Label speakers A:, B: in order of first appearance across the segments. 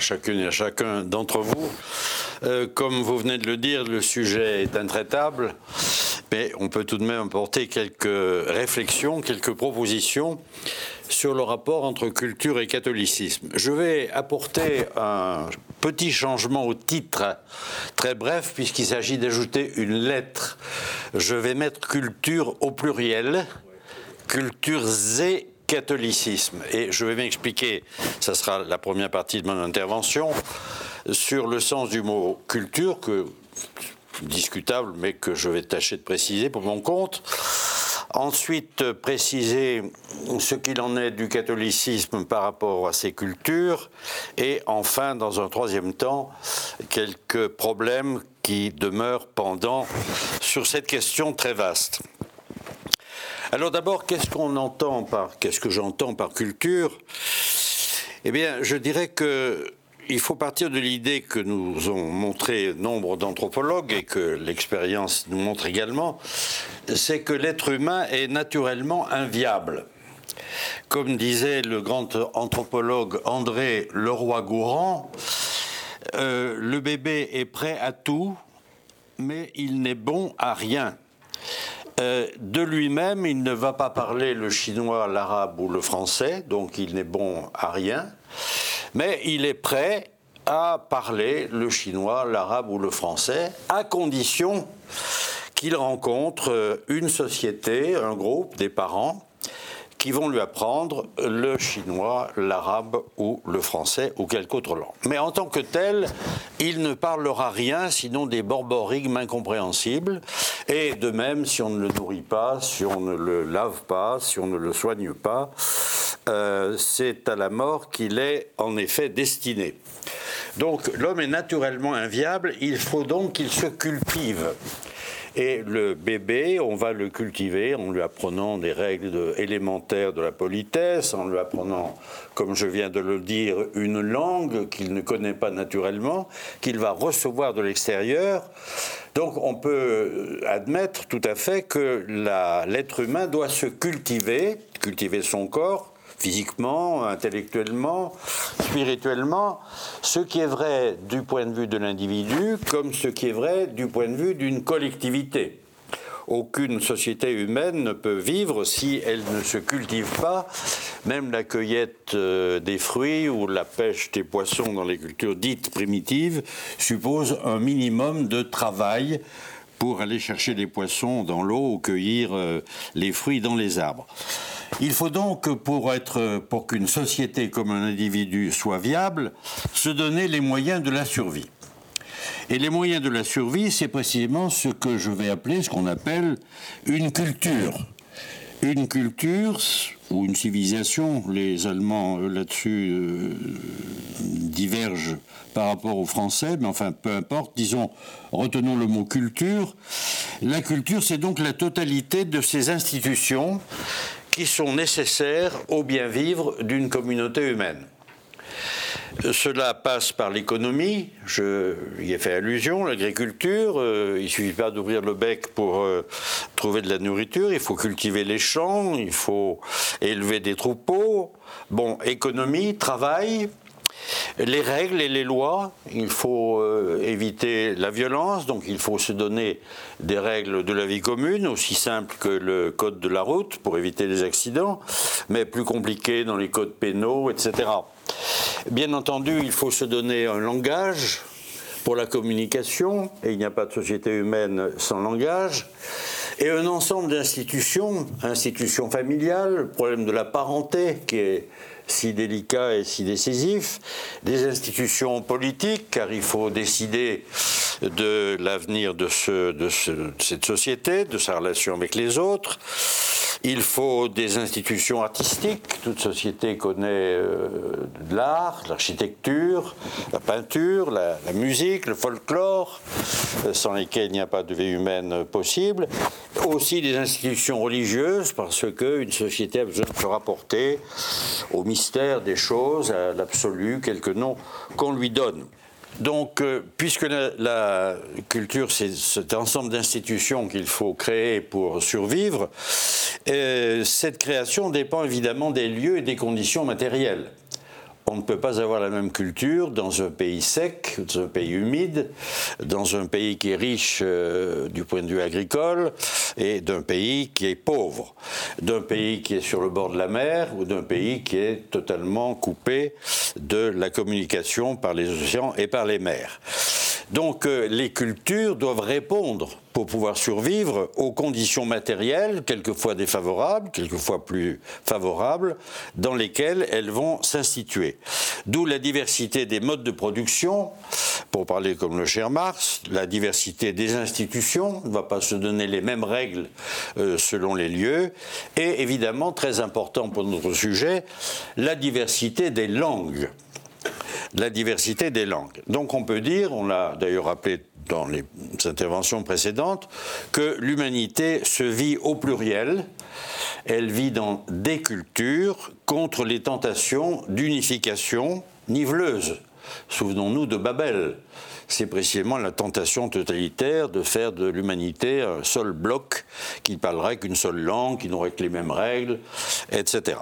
A: Chacune et à chacun d'entre vous. Euh, comme vous venez de le dire, le sujet est intraitable, mais on peut tout de même apporter quelques réflexions, quelques propositions sur le rapport entre culture et catholicisme. Je vais apporter un petit changement au titre, très bref, puisqu'il s'agit d'ajouter une lettre. Je vais mettre culture au pluriel, culture et catholicisme. Et je vais m'expliquer, ça sera la première partie de mon intervention, sur le sens du mot culture, que discutable, mais que je vais tâcher de préciser pour mon compte. Ensuite, préciser ce qu'il en est du catholicisme par rapport à ces cultures. Et enfin, dans un troisième temps, quelques problèmes qui demeurent pendant sur cette question très vaste. Alors d'abord, qu'est-ce qu'on entend par, qu'est-ce que j'entends par culture? Eh bien, je dirais que il faut partir de l'idée que nous ont montré nombre d'anthropologues et que l'expérience nous montre également, c'est que l'être humain est naturellement inviable. Comme disait le grand anthropologue André Leroy-Gourand, euh, le bébé est prêt à tout, mais il n'est bon à rien. Euh, de lui-même, il ne va pas parler le chinois, l'arabe ou le français, donc il n'est bon à rien, mais il est prêt à parler le chinois, l'arabe ou le français, à condition qu'il rencontre une société, un groupe, des parents, qui vont lui apprendre le chinois, l'arabe ou le français ou quelque autre langue. Mais en tant que tel, il ne parlera rien sinon des borborigmes incompréhensibles. Et de même, si on ne le nourrit pas, si on ne le lave pas, si on ne le soigne pas, euh, c'est à la mort qu'il est en effet destiné. Donc l'homme est naturellement inviable, il faut donc qu'il se cultive. Et le bébé, on va le cultiver en lui apprenant des règles élémentaires de la politesse, en lui apprenant, comme je viens de le dire, une langue qu'il ne connaît pas naturellement, qu'il va recevoir de l'extérieur. Donc on peut admettre tout à fait que l'être humain doit se cultiver, cultiver son corps, physiquement, intellectuellement, spirituellement, ce qui est vrai du point de vue de l'individu comme ce qui est vrai du point de vue d'une collectivité. Aucune société humaine ne peut vivre si elle ne se cultive pas. Même la cueillette euh, des fruits ou la pêche des poissons dans les cultures dites primitives suppose un minimum de travail pour aller chercher les poissons dans l'eau ou cueillir euh, les fruits dans les arbres. Il faut donc, pour, être, pour qu'une société comme un individu soit viable, se donner les moyens de la survie. Et les moyens de la survie, c'est précisément ce que je vais appeler, ce qu'on appelle une culture. Une culture ou une civilisation, les Allemands là-dessus euh, divergent par rapport aux Français, mais enfin peu importe, disons, retenons le mot culture. La culture, c'est donc la totalité de ces institutions qui sont nécessaires au bien vivre d'une communauté humaine. Cela passe par l'économie, je y ai fait allusion, l'agriculture, euh, il ne suffit pas d'ouvrir le bec pour euh, trouver de la nourriture, il faut cultiver les champs, il faut élever des troupeaux. Bon, économie, travail, les règles et les lois, il faut euh, éviter la violence, donc il faut se donner des règles de la vie commune, aussi simples que le code de la route pour éviter les accidents, mais plus compliqués dans les codes pénaux, etc. Bien entendu, il faut se donner un langage pour la communication, et il n'y a pas de société humaine sans langage, et un ensemble d'institutions, institutions familiales, le problème de la parenté qui est si délicat et si décisif, des institutions politiques, car il faut décider de l'avenir de, cette société, de sa relation avec les autres. Il faut des institutions artistiques. Toute société connaît euh, de l'art, l'architecture, la peinture, la, musique, le folklore, euh, sans lesquels il n'y a pas de vie humaine possible. Aussi des institutions religieuses, parce qu'une société a besoin de se rapporter au mystère des choses, à l'absolu, quelque nom qu'on lui donne. Donc, euh, puisque la, culture, c'est cet ensemble d'institutions qu'il faut créer pour survivre, euh, cette création dépend évidemment des lieux et des conditions matérielles. On ne peut pas avoir la même culture dans un pays sec, dans un pays humide, dans un pays qui est riche euh, du point de vue agricole et d'un pays qui est pauvre, d'un pays qui est sur le bord de la mer ou d'un pays qui est totalement coupé de la communication par les océans et par les mers. Donc euh, les cultures doivent répondre pour pouvoir survivre aux conditions matérielles, quelquefois défavorables, quelquefois plus favorables, dans lesquelles elles vont s'instituer. D'où la diversité des modes de production, pour parler comme le cher Marx, la diversité des institutions, on ne va pas se donner les mêmes règles euh, selon les lieux, et évidemment, très important pour notre sujet, la diversité des langues la diversité des langues. Donc on peut dire, on l'a d'ailleurs rappelé dans les interventions précédentes, que l'humanité se vit au pluriel, elle vit dans des cultures contre les tentations d'unification niveleuse. Souvenons-nous de Babel. C'est précisément la tentation totalitaire de faire de l'humanité un seul bloc qui ne parlerait qu'une seule langue, qui n'aurait que les mêmes règles, etc.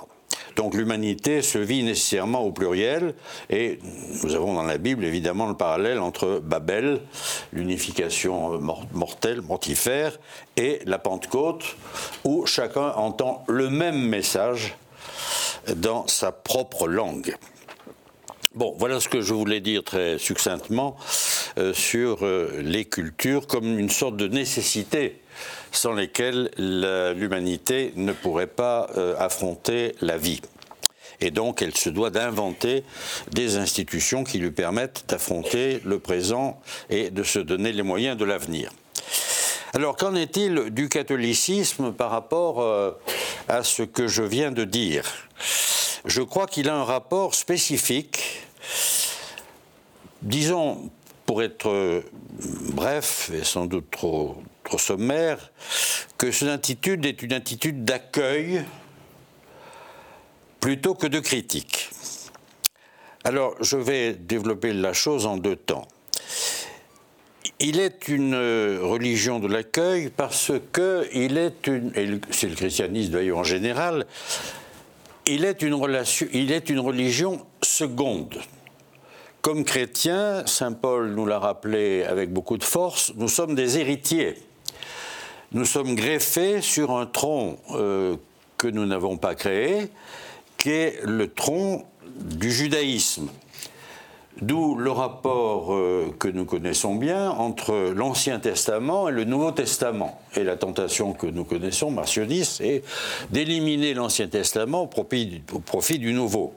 A: Donc l'humanité se vit nécessairement au pluriel, et nous avons dans la Bible évidemment le parallèle entre Babel, l'unification mortelle, mortifère, et la Pentecôte, où chacun entend le même message dans sa propre langue. Bon, voilà ce que je voulais dire très succinctement euh, sur euh, les cultures comme une sorte de nécessité sans lesquelles l'humanité ne pourrait pas euh, affronter la vie. Et donc, elle se doit d'inventer des institutions qui lui permettent d'affronter le présent et de se donner les moyens de l'avenir. Alors, qu'en est-il du catholicisme par rapport euh, à ce que je viens de dire? Je crois qu'il a un rapport spécifique, disons, pour être euh, bref et sans doute trop sommaire, que cette attitude est une attitude d'accueil plutôt que de critique. Alors, je vais développer la chose en deux temps. Il est une religion de l'accueil parce que il est une, c'est le christianisme d'ailleurs en général, il est une relation, il est une religion seconde. Comme chrétiens, saint Paul nous l'a rappelé avec beaucoup de force, nous sommes des héritiers nous sommes greffés sur un tronc euh, que nous n'avons pas créé, qui est le tronc du judaïsme. D'où le rapport euh, que nous connaissons bien entre l'Ancien Testament et le Nouveau Testament. Et la tentation que nous connaissons, Marcionis, c'est d'éliminer l'Ancien Testament au profit, du Nouveau.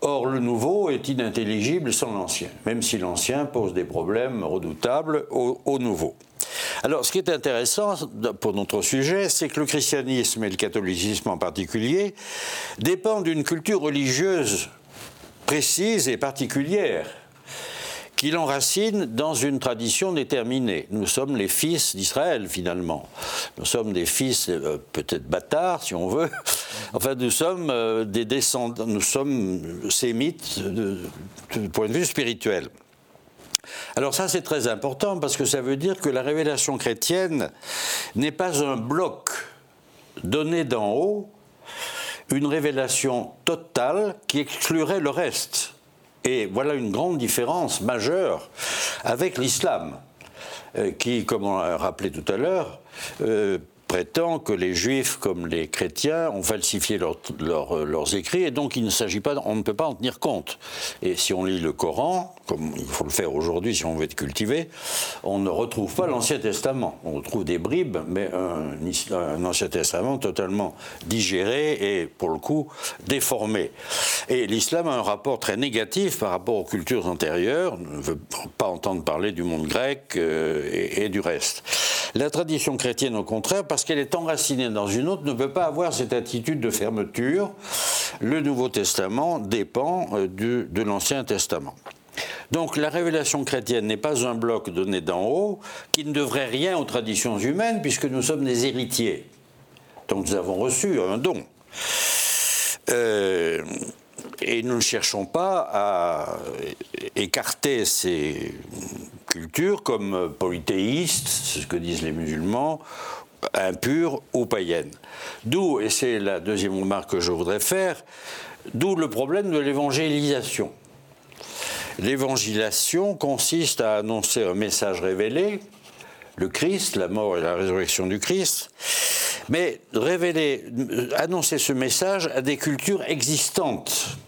A: Or, le Nouveau est inintelligible sans l'Ancien, même si l'Ancien pose des problèmes redoutables au Nouveau. Alors, ce qui est intéressant pour notre sujet, c'est que le christianisme et le catholicisme en particulier dépendent d'une culture religieuse précise et particulière qui l'enracine dans une tradition déterminée. Nous sommes les fils d'Israël, finalement. Nous sommes des fils, euh, peut-être bâtards, si on veut. Enfin, nous sommes euh, des descendants, nous sommes sémites du point de vue spirituel. Alors ça c'est très important parce que ça veut dire que la révélation chrétienne n'est pas un bloc donné d'en haut, une révélation totale qui exclurait le reste. Et voilà une grande différence majeure avec l'islam, euh, qui, comme on l'a rappelé tout à l'heure, euh, prétend que les juifs comme les chrétiens ont falsifié leurs écrits et donc il ne s'agit pas, on ne peut pas en tenir compte. Et si on lit le Coran, comme il faut le faire aujourd'hui si on veut être cultivé, on ne retrouve pas l'Ancien Testament. On retrouve des bribes, mais un, Ancien Testament totalement digéré et pour le coup déformé. Et l'islam a un rapport très négatif par rapport aux cultures antérieures, ne veut pas entendre parler du monde grec euh, et du reste. La tradition chrétienne, au contraire, parce qu'elle est enracinée dans une autre, ne peut pas avoir cette attitude de fermeture. Le Nouveau Testament dépend euh, de l'Ancien Testament. Donc la révélation chrétienne n'est pas un bloc donné d'en haut qui ne devrait rien aux traditions humaines puisque nous sommes des héritiers. Donc nous avons reçu un don. Euh, et nous ne cherchons pas à écarter ces cultures comme polythéistes, c'est ce que disent les musulmans, impures ou païennes. D'où, et c'est la deuxième remarque que je voudrais faire, D'où le problème de l'évangélisation. L'évangélisation consiste à annoncer un message révélé, le Christ, la mort et la résurrection du Christ, mais révéler, annoncer ce message à des cultures existantes,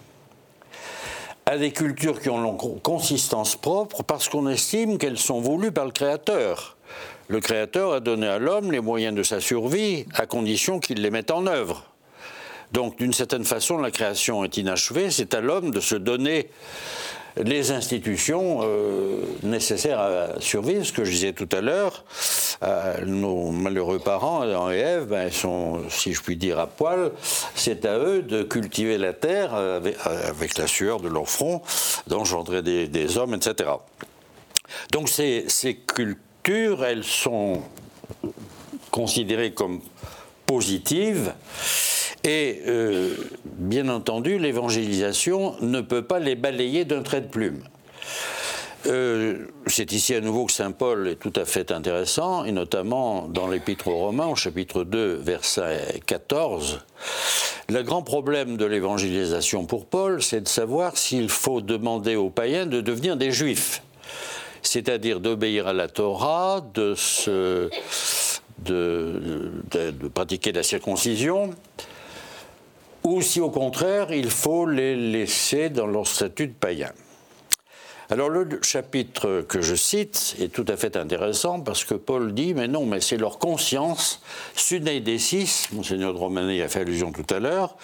A: à des cultures qui ont leur consistance propre parce qu'on estime qu'elles sont voulues par le Créateur. Le Créateur a donné à l'homme les moyens de sa survie à condition qu'il les mette en œuvre. Donc, d'une certaine façon, la création est inachevée. C'est à l'homme de se donner les institutions euh, nécessaires à survivre. Ce que je disais tout à l'heure, euh, nos malheureux parents, Adam et Ève, ben, ils sont, si je puis dire, à poil. C'est à eux de cultiver la terre avec, la sueur de leur front, d'engendrer des, hommes, etc. Donc ces, ces cultures elles sont considérées comme positives. Et euh, bien entendu, l'évangélisation ne peut pas les balayer d'un trait de plume. Euh, c'est ici à nouveau que Saint Paul est tout à fait intéressant, et notamment dans l'Épître aux Romains, au chapitre 2, verset 14. Le grand problème de l'évangélisation pour Paul, c'est de savoir s'il faut demander aux païens de devenir des juifs c'est-à-dire d'obéir à la Torah, de, pratiquer la circoncision, ou si au contraire il faut les laisser dans leur statut de païen. Alors le chapitre que je cite est tout à fait intéressant parce que Paul dit mais non mais c'est leur conscience, Suneidesis, monseigneur de Romanée a fait allusion tout à l'heure,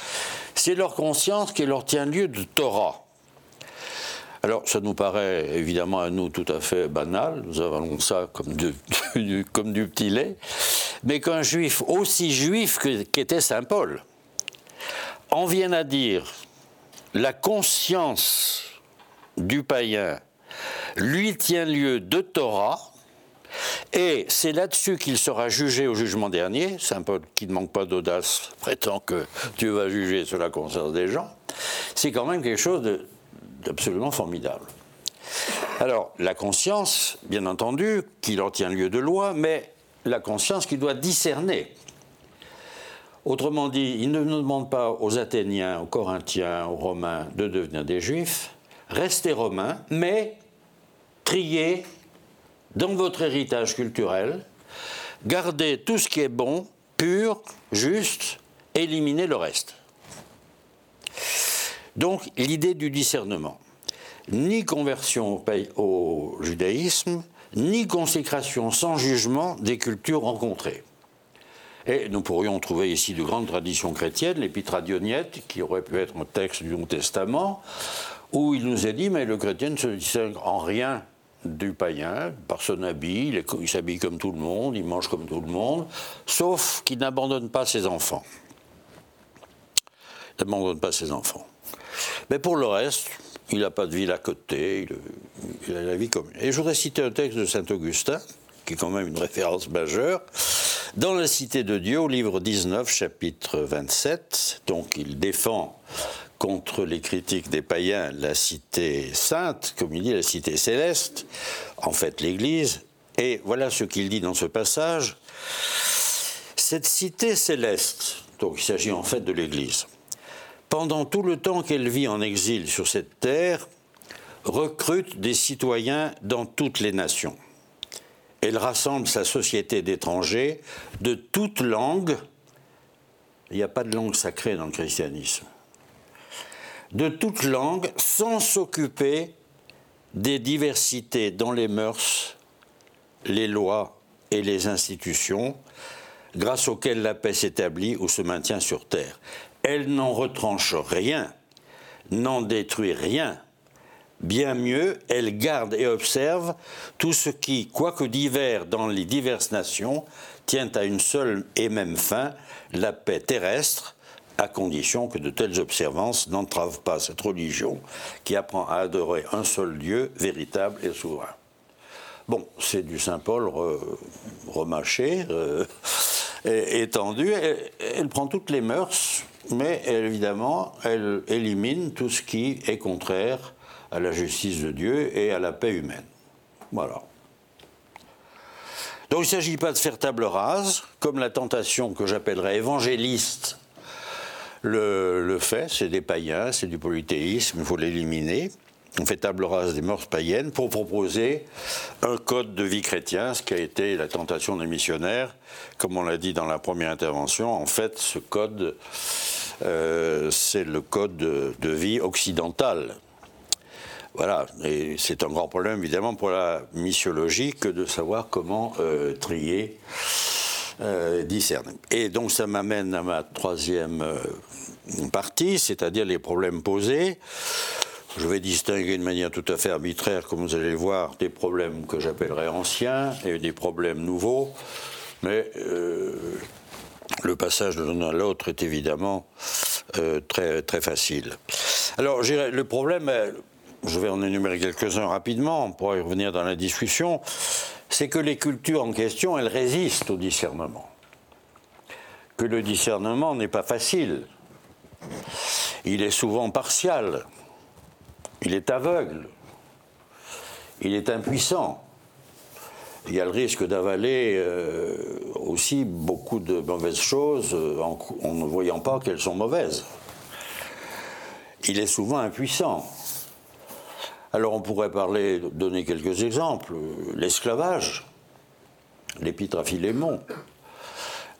A: c'est leur conscience qui leur tient lieu de Torah. Alors, ça nous paraît évidemment à nous tout à fait banal, nous avalons ça comme comme du petit lait, mais qu'un juif aussi juif qu'était Saint Paul en vienne à dire la conscience du païen lui tient lieu de Torah, et c'est là-dessus qu'il sera jugé au jugement dernier. Saint Paul, qui ne manque pas d'audace, prétend que Dieu va juger sur la conscience des gens. C'est quand même quelque chose de absolument formidable. Alors, la conscience, bien entendu, qui leur tient lieu de loi, mais la conscience qui doit discerner. Autrement dit, il ne demande pas aux Athéniens, aux Corinthiens, aux Romains de devenir des Juifs, restez Romains, mais triez dans votre héritage culturel, gardez tout ce qui est bon, pur, juste, éliminez le reste. Donc l'idée du discernement. Ni conversion au judaïsme, ni consécration sans jugement des cultures rencontrées. Et nous pourrions trouver ici de grandes traditions chrétiennes, l'épître à qui aurait pu être un texte du Nouveau Testament, où il nous est dit, mais le chrétien ne se distingue en rien du païen, par son habit, il s'habille comme tout le monde, il mange comme tout le monde, sauf qu'il n'abandonne pas ses enfants. Il n'abandonne pas ses enfants. Mais pour le reste, il n'a pas de ville à côté, il, a la vie commune. Et je voudrais citer un texte de saint Augustin, qui est quand même une référence majeure. Dans la Cité de Dieu, au livre 19, chapitre 27, donc il défend contre les critiques des païens la cité sainte, comme il dit, la cité céleste, en fait l'Église. Et voilà ce qu'il dit dans ce passage. Cette cité céleste, donc il s'agit en fait de l'Église, pendant tout le temps qu'elle vit en exil sur cette terre, recrute des citoyens dans toutes les nations. Elle rassemble sa société d'étrangers de toutes langues. Il n'y a pas de langue sacrée dans le christianisme. De toutes langues, sans s'occuper des diversités dans les mœurs, les lois et les institutions, grâce auxquelles la paix s'établit ou se maintient sur terre elle n'en retranche rien, n'en détruit rien. Bien mieux, elle garde et observe tout ce qui, quoique divers dans les diverses nations, tient à une seule et même fin, la paix terrestre, à condition que de telles observances n'entravent pas cette religion qui apprend à adorer un seul Dieu véritable et souverain. Bon, c'est du Saint Paul remâché, euh, étendu, elle prend toutes les mœurs mais évidemment, elle élimine tout ce qui est contraire à la justice de Dieu et à la paix humaine. Voilà. Donc il ne s'agit pas de faire table rase, comme la tentation que j'appellerais évangéliste le, fait, c'est des païens, c'est du polythéisme, il faut l'éliminer. On fait table rase des mœurs païennes pour proposer un code de vie chrétien, ce qui a été la tentation des missionnaires. Comme on l'a dit dans la première intervention, en fait, ce code, euh, c'est le code de, vie occidental. Voilà, et c'est un grand problème évidemment pour la missiologie que de savoir comment euh, trier euh, discerne. Et donc ça m'amène à ma troisième euh, partie, c'est-à-dire les problèmes posés. Je vais distinguer de manière tout à fait arbitraire, comme vous allez le voir, des problèmes que j'appellerais anciens et des problèmes nouveaux. Mais le passage de l'un à l'autre est évidemment très, très facile. Alors, le problème, je vais en énumérer quelques-uns rapidement, on pourra y revenir dans la discussion c'est que les cultures en question, elles résistent au discernement. Que le discernement n'est pas facile. Il est souvent partial. Il est aveugle. Il est impuissant. Il y a le risque d'avaler euh, aussi beaucoup de mauvaises choses euh, en, en ne voyant pas qu'elles sont mauvaises. Il est souvent impuissant. Alors on pourrait parler, donner quelques exemples. L'esclavage, l'épître à Philémon.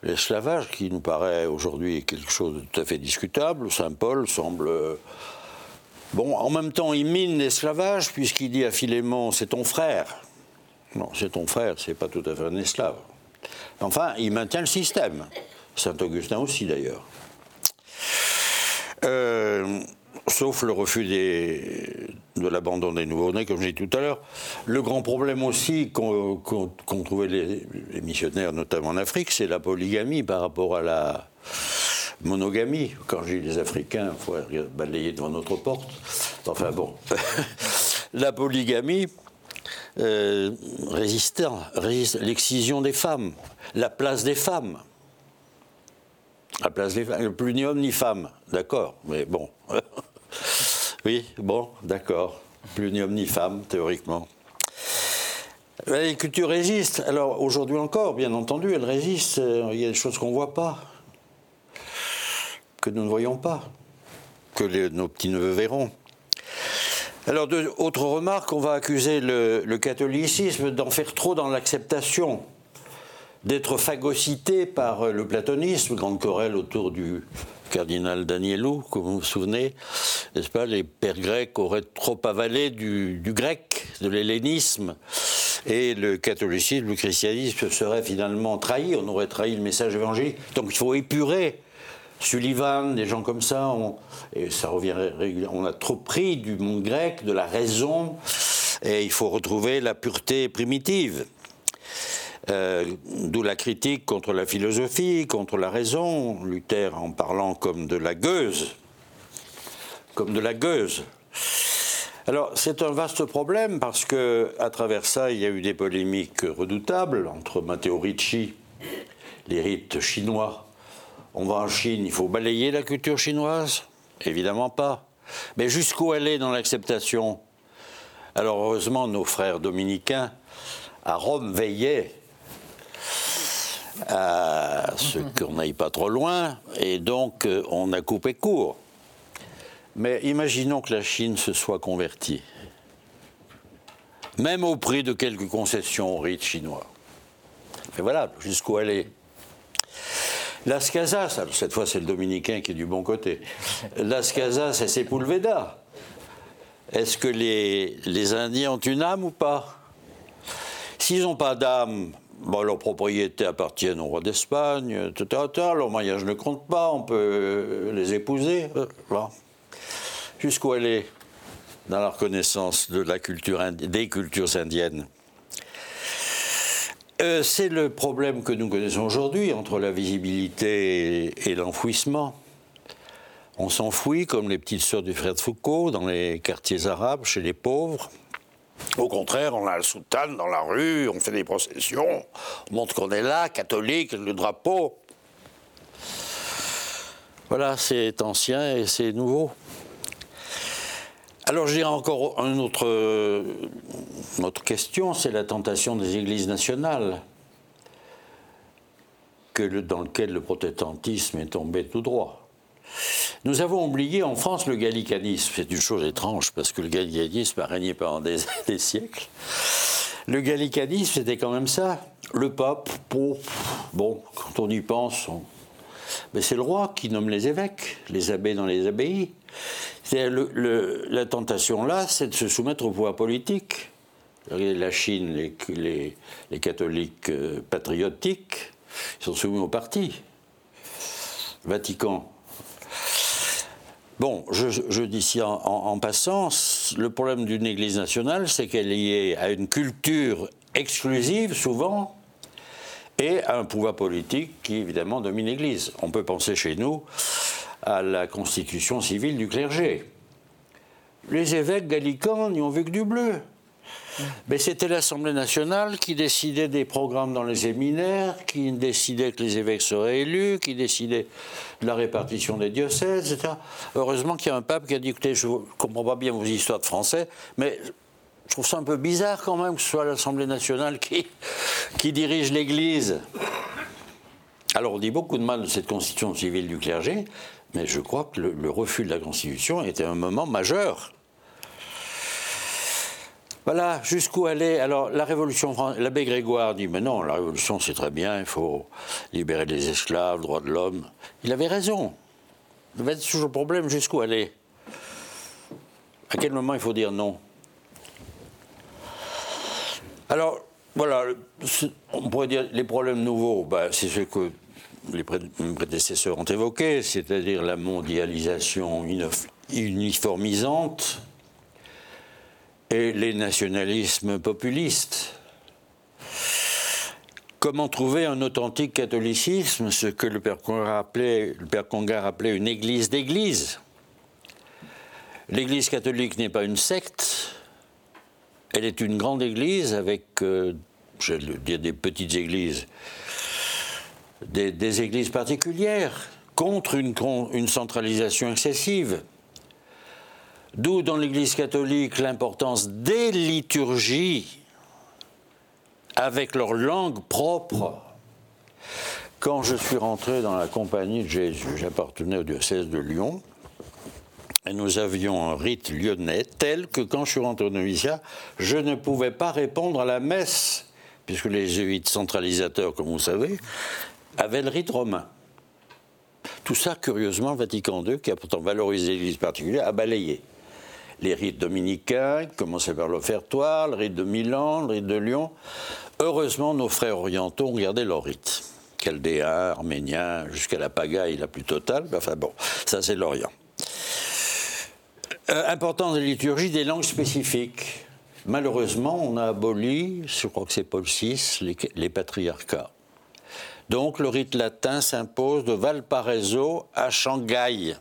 A: L'esclavage qui nous paraît aujourd'hui quelque chose de tout à fait discutable. Saint Paul semble... Bon, en même temps, il mine l'esclavage puisqu'il dit à Philémon, c'est ton frère. Non, c'est ton frère, c'est pas tout à fait un esclave. Enfin, il maintient le système. Saint Augustin aussi, d'ailleurs. Euh, sauf le refus de l'abandon des nouveau-nés, comme j'ai dit tout à l'heure. Le grand problème aussi qu'ont trouvé les, missionnaires, notamment en Afrique, c'est la polygamie par rapport à la monogamie. Quand j'ai les Africains, il faut balayer devant notre porte. Enfin bon, la polygamie. Euh, résiste l'excision des femmes, la place des femmes. La place des femmes, plus ni homme ni femme, d'accord, mais bon. Oui, bon, d'accord. Plus ni homme ni femme, théoriquement. L'agriculture résiste. Alors aujourd'hui encore, bien entendu, elle résiste. Il y a des choses qu'on ne voit pas, que nous ne voyons pas, que nos petits-neveux verront. Alors, autre remarque, on va accuser le catholicisme d'en faire trop dans l'acceptation, d'être phagocyté par le platonisme, grande querelle autour du cardinal Danielou, comme vous vous souvenez, n'est-ce pas, les pères grecs auraient trop avalé du, grec, de l'hellénisme, et le catholicisme, le christianisme serait finalement trahi, on aurait trahi le message évangélique. Donc il faut épurer. Sullivan, des gens comme ça, et ça revient on a trop pris du monde grec, de la raison, et il faut retrouver la pureté primitive. Euh, d'où la critique contre la philosophie, contre la raison, Luther en parlant comme de la gueuse, comme de la gueuse. Alors c'est un vaste problème parce que à travers ça il y a eu des polémiques redoutables entre Matteo Ricci, les rites chinois. On va en Chine, il faut balayer la culture chinoise? Évidemment pas. Mais jusqu'où aller dans l'acceptation? Alors heureusement nos frères dominicains à Rome veillaient à ce qu'on n'aille pas trop loin, et donc euh, on a coupé court. Mais imaginons que la Chine se soit convertie, même au prix de quelques concessions aux rites chinois. Et voilà, jusqu'où aller. Las Casas, cette fois c'est le dominicain qui est du bon côté. Las Casas, c'est Sepulveda. Est-ce que les, les Indiens ont une âme ou pas? S'ils n'ont pas d'âme, Bon, leurs propriétés appartiennent au roi d'Espagne, etc., Leur mariage ne compte pas, on peut les épouser. Voilà. Jusqu'où elle est dans la reconnaissance de la culture des cultures indiennes? Euh, c'est le problème que nous connaissons aujourd'hui entre la visibilité et, et l'enfouissement. On s'enfouit comme les petites sœurs du frère de Foucault dans les quartiers arabes, chez les pauvres. Au contraire, on a le soutane dans la rue, on fait des processions, on montre qu'on est là, catholique, le drapeau. Voilà, c'est ancien et c'est nouveau. Alors, dirais encore une autre, question, c'est la tentation des églises nationales, dans lequel le protestantisme est tombé tout droit. Nous avons oublié en France le gallicanisme. C'est une chose étrange parce que le gallicanisme a régné pendant des, siècles. Le gallicanisme, c'était quand même ça. Le pape, bon, quand on y pense, mais c'est le roi qui nomme les évêques, les abbés dans les abbayes. la tentation là, c'est de se soumettre au pouvoir politique. La Chine, les, les catholiques euh, patriotiques, ils sont soumis au parti. Vatican. Bon, je, dis ici en, passant, le problème d'une Église nationale, c'est qu'elle est liée à une culture exclusive, souvent, et à un pouvoir politique qui, évidemment, domine l'Église. On peut penser chez nous à la constitution civile du clergé. Les évêques gallicans n'y ont vu que du bleu. Mais c'était l'Assemblée nationale qui décidait des programmes dans les séminaires, qui décidait que les évêques seraient élus, qui décidait de la répartition des diocèses, etc. Heureusement qu'il y a un pape qui a dit écoutez, je ne comprends pas bien vos histoires de français, mais je trouve ça un peu bizarre quand même que ce soit l'Assemblée nationale qui, qui dirige l'Église. Alors on dit beaucoup de mal de cette constitution civile du clergé, mais je crois que le refus de la constitution était un moment majeur. Voilà, jusqu'où aller Alors, la Révolution française, l'abbé Grégoire dit Mais non, la Révolution, c'est très bien, il faut libérer les esclaves, droits de l'homme. Il avait raison. Il va être toujours le problème jusqu'où aller À quel moment il faut dire non? Alors, voilà, on pourrait dire les problèmes nouveaux, bah, c'est ce que les prédécesseurs ont évoqué, c'est-à-dire la mondialisation uniformisante et les nationalismes populistes. Comment trouver un authentique catholicisme, ce que le Père Congar appelait, une église d'église? L'église catholique n'est pas une secte, elle est une grande église avec, euh, je vais dire des petites églises, des, églises particulières, contre une centralisation excessive. D'où dans l'Église catholique l'importance des liturgies avec leur langue propre. Quand je suis rentré dans la compagnie de Jésus, j'appartenais au diocèse de Lyon, et nous avions un rite lyonnais tel que quand je suis rentré au noviciat, je ne pouvais pas répondre à la messe, puisque les jésuites centralisateurs, comme vous savez, avaient le rite romain. Tout ça, curieusement, Vatican II, qui a pourtant valorisé l'Église particulière, a balayé les rites dominicains, commençaient par l'offertoire, le rite de Milan, le rite de Lyon. Heureusement, nos frères orientaux ont gardé leur rite. Chaldéens, arméniens, jusqu'à la pagaille la plus totale. Enfin bon, ça c'est l'Orient. Euh, importance de la liturgie des langues spécifiques. Malheureusement, on a aboli, je crois que c'est Paul VI, les, les, patriarcats. Donc le rite latin s'impose de Valparaiso à Shanghai.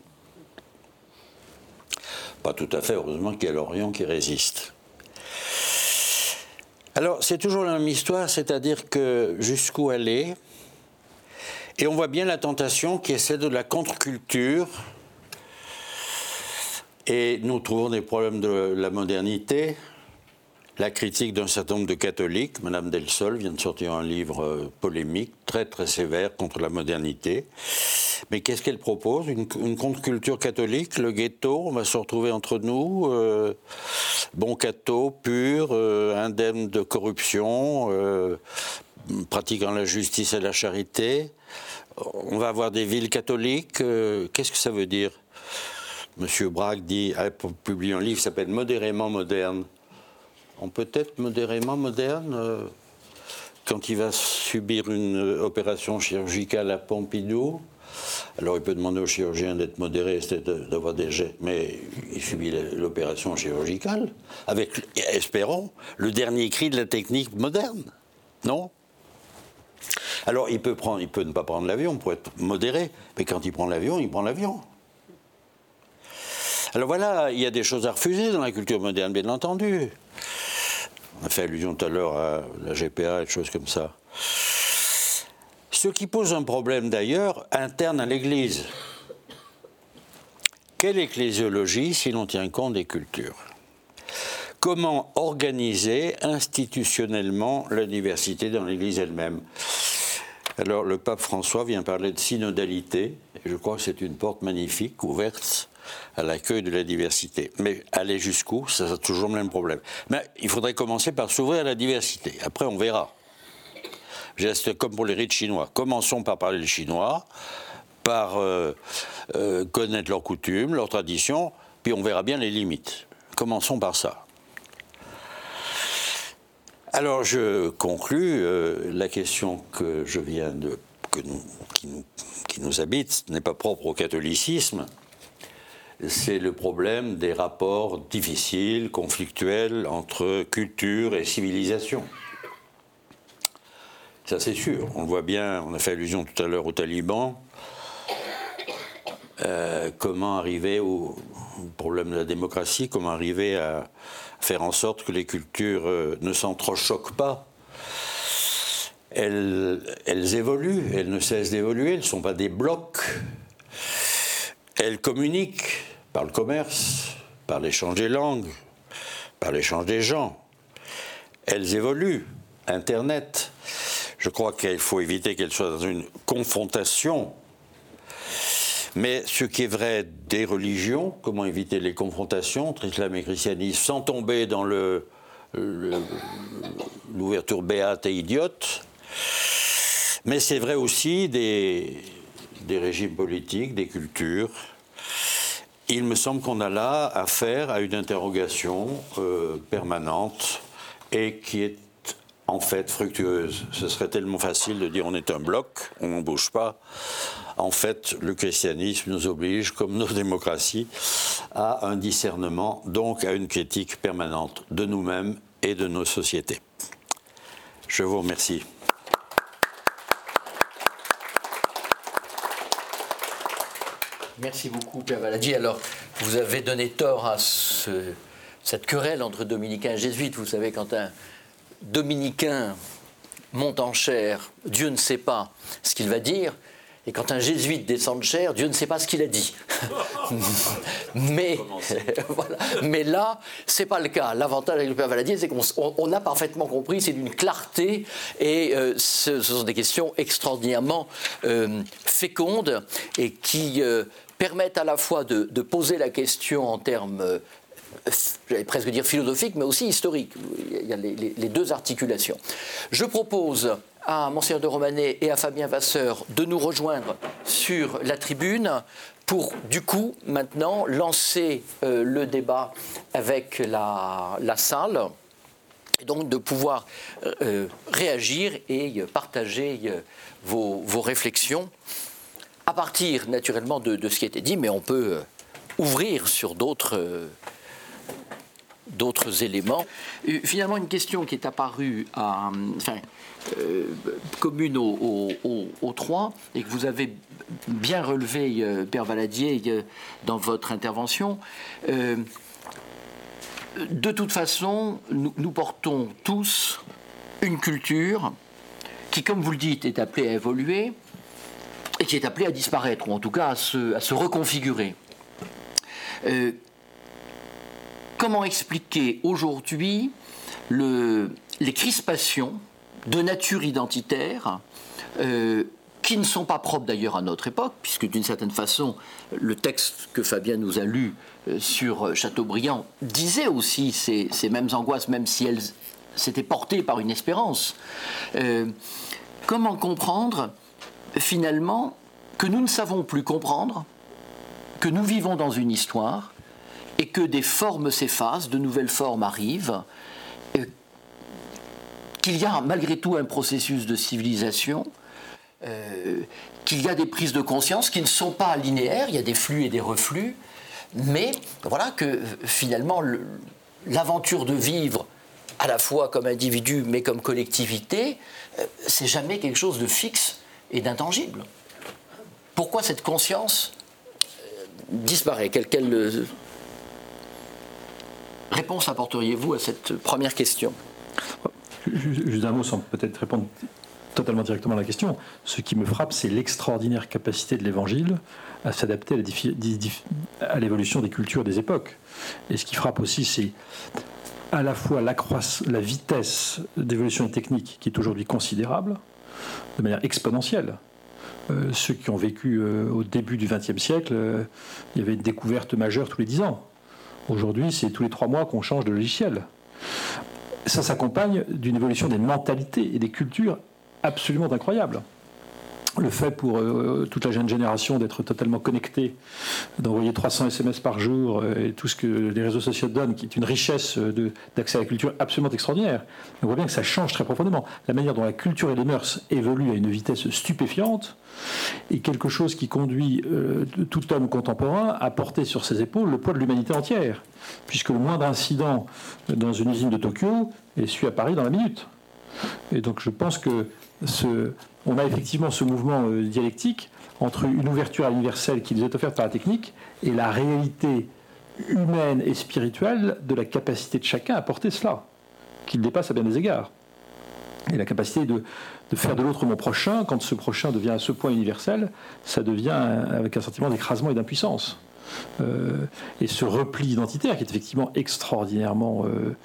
A: Pas tout à fait, heureusement qu'il y a l'Orient qui résiste. Alors, c'est toujours la même histoire, c'est-à-dire que jusqu'où aller Et on voit bien la tentation qui est celle de la contre-culture. Et nous trouvons des problèmes de la modernité, la critique d'un certain nombre de catholiques. Madame Delsol vient de sortir un livre euh, polémique, très très sévère contre la modernité. Mais qu'est-ce qu'elle propose? Une, contre-culture catholique, le ghetto, on va se retrouver entre nous, euh, bon catho, pur, euh, indemne de corruption, pratiquant la justice et la charité. On va avoir des villes catholiques. qu'est-ce que ça veut dire? Monsieur Braque dit, a publié un livre qui s'appelle Modérément moderne on peut être modérément moderne euh, quand il va subir une opération chirurgicale à Pompidou. Alors il peut demander au chirurgien d'être modéré, d'avoir des jets, mais il subit l'opération chirurgicale avec, espérons, le dernier cri de la technique moderne. Non? Alors il peut, prendre, il peut ne pas prendre l'avion pour être modéré, mais quand il prend l'avion, il prend l'avion. Alors voilà, il y a des choses à refuser dans la culture moderne, bien entendu. On a fait allusion tout à l'heure à la GPA et des choses comme ça. Ce qui pose un problème d'ailleurs interne à l'Église. Quelle ecclésiologie si l'on tient compte des cultures? Comment organiser institutionnellement la diversité dans l'Église elle-même? Alors, le pape François vient parler de synodalité, et je crois que c'est une porte magnifique, ouverte à l'accueil de la diversité. Mais aller jusqu'où, ça a toujours le même problème. Mais il faudrait commencer par s'ouvrir à la diversité. Après, on verra. C'est comme pour les rites chinois. Commençons par parler le chinois, par euh, euh, connaître leurs coutumes, leurs traditions, puis on verra bien les limites. Commençons par ça. Alors je conclus, euh, la question que je viens de, que qui nous habite n'est pas propre au catholicisme, c'est le problème des rapports difficiles, conflictuels entre culture et civilisation. Ça, c'est sûr. On le voit bien, on a fait allusion tout à l'heure aux talibans. Euh, comment arriver au problème de la démocratie, comment arriver à faire en sorte que les cultures euh, ne s'entrechoquent pas. Elles, elles, évoluent, elles ne cessent d'évoluer, elles ne sont pas des blocs. Elles communiquent par le commerce, par l'échange des langues, par l'échange des gens. Elles évoluent. Internet, je crois qu'il faut éviter qu'elle soit dans une confrontation. Mais ce qui est vrai des religions, comment éviter les confrontations entre islam et christianisme sans tomber dans l'ouverture béate et idiote? Mais c'est vrai aussi des, des régimes politiques, des cultures. Il me semble qu'on a là affaire à une interrogation euh, permanente et qui est en fait fructueuse. Ce serait tellement facile de dire on est un bloc, on ne bouge pas. En fait, le christianisme nous oblige, comme nos démocraties, à un discernement, donc à une critique permanente de nous-mêmes et de nos sociétés. Je vous remercie.
B: Merci beaucoup, Pierre Valadi. Alors, vous avez donné tort à cette querelle entre dominicains et jésuites. Vous savez, quand un dominicain monte en chair, Dieu ne sait pas ce qu'il va dire. Et quand un jésuite descend de chair, Dieu ne sait pas ce qu'il a dit. mais, voilà. mais là, pas le cas. L'avantage avec le Père Valadier, c'est qu'on a parfaitement compris, c'est d'une clarté, et euh, ce, sont des questions extraordinairement euh, fécondes et qui euh, permettent à la fois de, poser la question en termes j'allais presque dire philosophique, mais aussi historique. Il y a les, deux articulations. Je propose à Monseigneur de Romanet et à Fabien Vasseur de nous rejoindre sur la tribune pour, du coup, maintenant, lancer euh, le débat avec la, salle et donc de pouvoir euh, réagir et partager euh, vos, réflexions à partir naturellement de, ce qui a été dit, mais on peut ouvrir sur d'autres d'autres éléments. Euh, finalement, une question qui est apparue euh, commune aux au, trois et que vous avez bien relevé, euh, Père Valadier, dans votre intervention. de toute façon, nous, portons tous une culture qui, comme vous le dites, est appelée à évoluer et qui est appelée à disparaître, ou en tout cas à se, à se reconfigurer comment expliquer aujourd'hui les crispations de nature identitaire euh, qui ne sont pas propres d'ailleurs à notre époque, puisque d'une certaine façon, le texte que Fabien nous a lu euh, sur Chateaubriand disait aussi ces, mêmes angoisses, même si elles s'étaient portées par une espérance. Euh, comment comprendre finalement que nous ne savons plus comprendre, que nous vivons dans une histoire, et que des formes s'effacent, de nouvelles formes arrivent, qu'il y a malgré tout un processus de civilisation, euh, qu'il y a des prises de conscience qui ne sont pas linéaires, il y a des flux et des reflux, mais voilà que finalement l'aventure de vivre à la fois comme individu mais comme collectivité, euh, c'est jamais quelque chose de fixe et d'intangible. Pourquoi cette conscience euh, disparaît? Quelle, quelle, réponse apporteriez-vous à cette première question?
C: Juste un mot sans peut-être répondre totalement directement à la question. Ce qui me frappe, c'est l'extraordinaire capacité de l'Évangile à s'adapter à l'évolution des cultures des époques. Et ce qui frappe aussi, c'est à la fois la vitesse d'évolution technique qui est aujourd'hui considérable, de manière exponentielle. Euh, ceux qui ont vécu euh, au début du XXe siècle, euh, il y avait une découverte majeure tous les dix ans. Aujourd'hui, c'est tous les trois mois qu'on change de logiciel. Ça s'accompagne d'une évolution des mentalités et des cultures absolument incroyables le fait pour euh, toute la jeune génération d'être totalement connecté, d'envoyer 300 SMS par jour euh, et tout ce que les réseaux sociaux donnent, qui est une richesse euh, d'accès à la culture absolument extraordinaire. On voit bien que ça change très profondément. La manière dont la culture et les mœurs évoluent à une vitesse stupéfiante est quelque chose qui conduit tout homme contemporain à porter sur ses épaules le poids de l'humanité entière, puisque le moindre incident dans une usine de Tokyo est su à Paris dans la minute. Et donc je pense que ce, on a effectivement ce mouvement euh, dialectique entre une ouverture à l'universel qui nous est offerte par la technique et la réalité humaine et spirituelle de la capacité de chacun à porter cela, qu'il dépasse à bien des égards. Et la capacité de, faire de l'autre mon prochain, quand ce prochain devient à ce point universel, ça devient avec un sentiment d'écrasement et d'impuissance. Euh, et ce repli identitaire, qui est effectivement extraordinairement euh,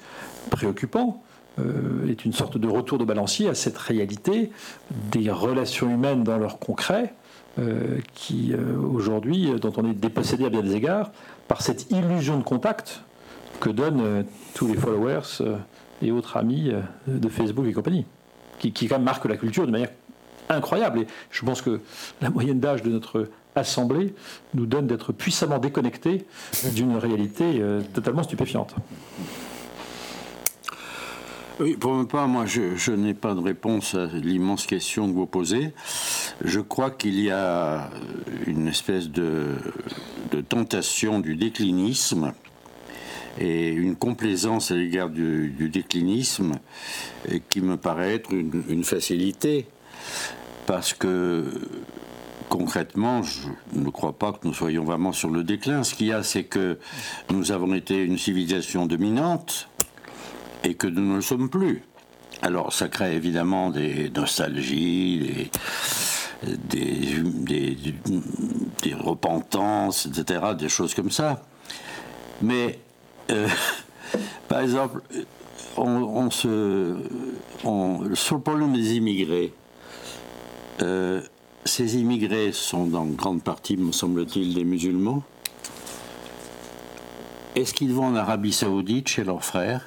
C: préoccupant, est une sorte de retour de balancier à cette réalité des relations humaines dans leur concret, euh, qui euh, aujourd'hui, dont on est dépossédé à bien des égards, par cette illusion de contact que donnent tous les followers et autres amis de Facebook et compagnie, qui, qui quand même marque la culture de manière incroyable. Et je pense que la moyenne d'âge de notre assemblée nous donne d'être puissamment déconnectés d'une réalité totalement stupéfiante.
A: Oui, pour ma part, moi, je, n'ai pas de réponse à l'immense question que vous posez. Je crois qu'il y a une espèce de, tentation du déclinisme et une complaisance à l'égard du, déclinisme qui me paraît être une, facilité. Parce que concrètement, je ne crois pas que nous soyons vraiment sur le déclin. Ce qu'il y a, c'est que nous avons été une civilisation dominante et que nous ne le sommes plus. Alors ça crée évidemment des nostalgies, des, repentances, etc., des choses comme ça. Mais, euh, par exemple, sur le problème des immigrés, euh, ces immigrés sont dans grande partie, me semble-t-il, des musulmans. Est-ce qu'ils vont en Arabie saoudite chez leurs frères?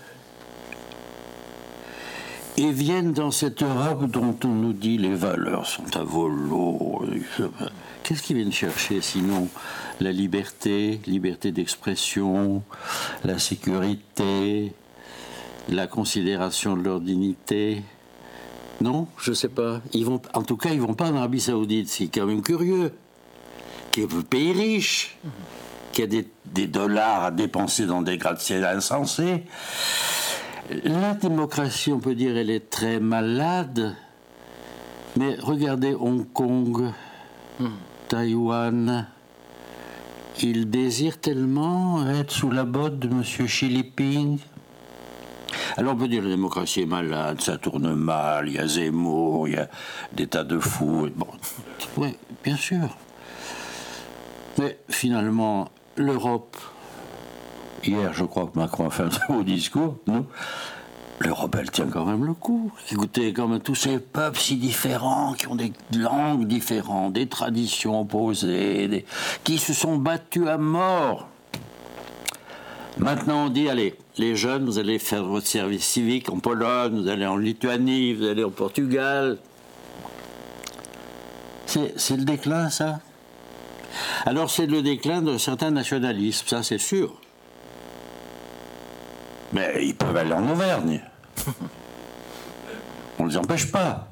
A: Et viennent dans cette Europe dont on nous dit les valeurs sont à volo. Qu'est-ce qu'ils viennent chercher sinon La liberté, liberté d'expression, la sécurité, la considération de leur dignité? Non, je ne sais pas. En tout cas, ils vont pas en Arabie Saoudite. C'est quand même curieux. Qui est un pays riche, qui a des, des dollars à dépenser dans des gratte-ciel insensés. La démocratie, on peut dire, elle est très malade. Mais regardez Hong Kong. Taïwan. Ils désirent tellement être sous la botte de M. Xi Jinping. Alors on peut dire la démocratie est malade, ça tourne mal, il y a Zemmour, il y a des tas de fous. Bon, oui, bien sûr. Mais finalement, l'Europe, Hier, je crois que Macron a fait un très beau discours, non? L'Europe, elle tient quand même le coup. Écoutez, même, tous ces peuples si différents, qui ont des langues différentes, des traditions opposées, qui se sont battus à mort. Maintenant, on dit, allez, les jeunes, vous allez faire votre service civique en Pologne, vous allez en Lituanie, vous allez au Portugal. C'est le déclin, ça? Alors, c'est le déclin de certains nationalismes, ça, c'est sûr. Mais ils peuvent aller en Auvergne. On ne les empêche pas.